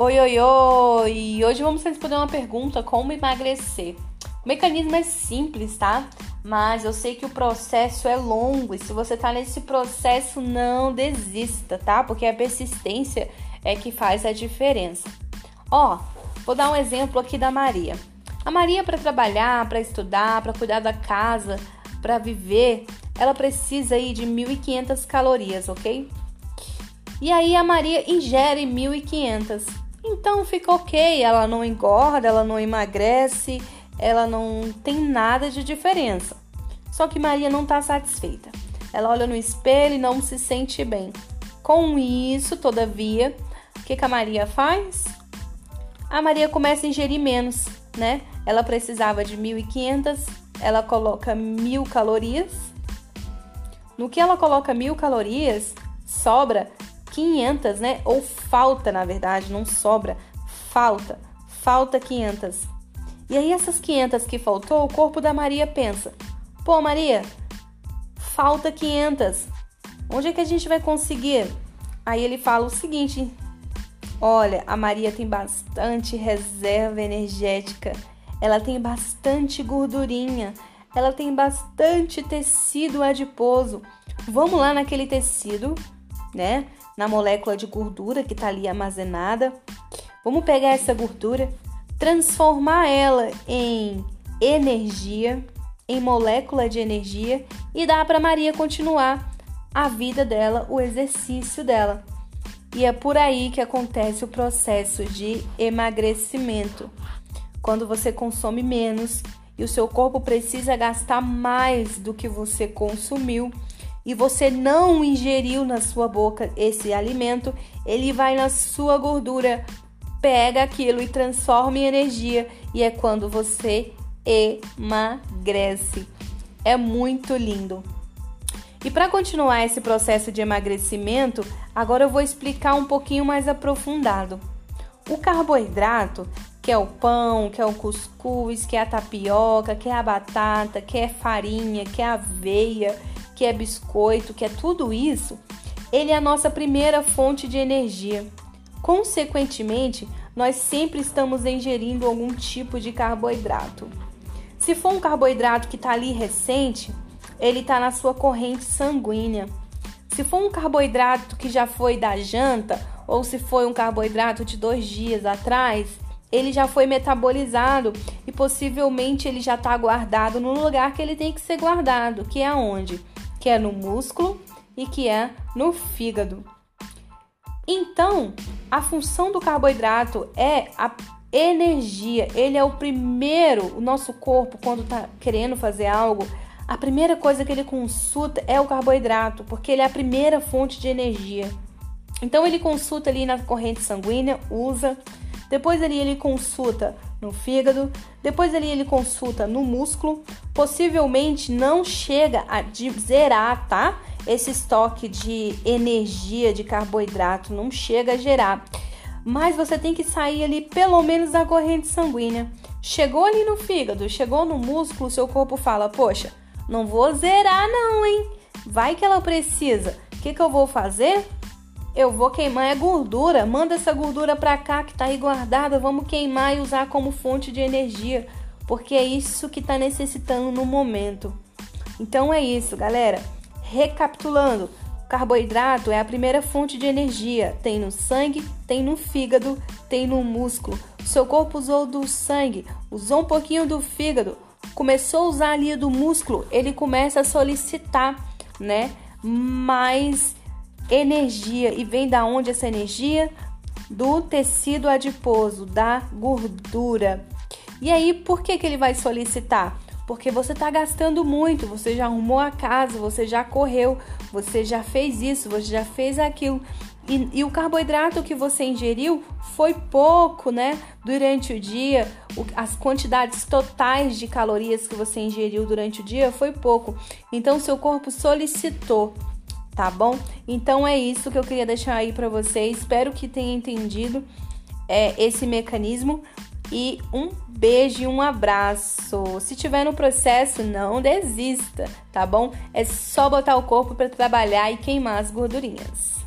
Oi, oi, oi! Hoje vamos responder uma pergunta: como emagrecer? O mecanismo é simples, tá? Mas eu sei que o processo é longo e se você tá nesse processo, não desista, tá? Porque a persistência é que faz a diferença. Ó, vou dar um exemplo aqui da Maria. A Maria, para trabalhar, para estudar, para cuidar da casa, para viver, ela precisa aí de 1.500 calorias, ok? E aí a Maria ingere 1.500 então fica ok, ela não engorda, ela não emagrece, ela não tem nada de diferença. Só que Maria não está satisfeita. Ela olha no espelho e não se sente bem. Com isso, todavia, o que, que a Maria faz? A Maria começa a ingerir menos, né? Ela precisava de 1.500, ela coloca mil calorias. No que ela coloca mil calorias, sobra 500, né? Ou falta, na verdade, não sobra, falta, falta 500. E aí essas 500 que faltou, o corpo da Maria pensa: "Pô, Maria, falta 500. Onde é que a gente vai conseguir?" Aí ele fala o seguinte: Olha, a Maria tem bastante reserva energética. Ela tem bastante gordurinha. Ela tem bastante tecido adiposo. Vamos lá naquele tecido, né? na molécula de gordura que está ali armazenada. Vamos pegar essa gordura, transformar ela em energia, em molécula de energia e dar para Maria continuar a vida dela, o exercício dela. E é por aí que acontece o processo de emagrecimento. Quando você consome menos e o seu corpo precisa gastar mais do que você consumiu, e você não ingeriu na sua boca esse alimento, ele vai na sua gordura, pega aquilo e transforma em energia, e é quando você emagrece. É muito lindo. E para continuar esse processo de emagrecimento, agora eu vou explicar um pouquinho mais aprofundado. O carboidrato, que é o pão, que é o cuscuz, que é a tapioca, que é a batata, que é farinha, que é aveia, que é biscoito, que é tudo isso, ele é a nossa primeira fonte de energia. Consequentemente, nós sempre estamos ingerindo algum tipo de carboidrato. Se for um carboidrato que está ali recente, ele está na sua corrente sanguínea. Se for um carboidrato que já foi da janta, ou se foi um carboidrato de dois dias atrás, ele já foi metabolizado e possivelmente ele já está guardado no lugar que ele tem que ser guardado, que é aonde? Que é no músculo e que é no fígado. Então, a função do carboidrato é a energia. Ele é o primeiro, o nosso corpo, quando está querendo fazer algo, a primeira coisa que ele consulta é o carboidrato, porque ele é a primeira fonte de energia. Então ele consulta ali na corrente sanguínea, usa. Depois ali ele consulta no fígado, depois ali ele consulta no músculo, possivelmente não chega a zerar, tá? Esse estoque de energia de carboidrato não chega a gerar. Mas você tem que sair ali pelo menos da corrente sanguínea. Chegou ali no fígado, chegou no músculo, seu corpo fala: "Poxa, não vou zerar não, hein? Vai que ela precisa. O que, que eu vou fazer? Eu vou queimar a gordura. Manda essa gordura para cá que tá aí guardada. Vamos queimar e usar como fonte de energia, porque é isso que tá necessitando no momento. Então é isso, galera. Recapitulando, carboidrato é a primeira fonte de energia. Tem no sangue, tem no fígado, tem no músculo. Seu corpo usou do sangue, usou um pouquinho do fígado, começou a usar ali do músculo, ele começa a solicitar, né? Mais energia. E vem da onde essa energia? Do tecido adiposo, da gordura. E aí, por que, que ele vai solicitar? Porque você está gastando muito, você já arrumou a casa, você já correu, você já fez isso, você já fez aquilo. E, e, o carboidrato que você ingeriu foi pouco, né? Durante o dia, o, as quantidades totais de calorias que você ingeriu durante o dia foi pouco. Então, seu corpo solicitou tá bom? Então é isso que eu queria deixar aí para vocês. Espero que tenha entendido é, esse mecanismo e um beijo e um abraço. Se tiver no processo, não desista, tá bom? É só botar o corpo para trabalhar e queimar as gordurinhas.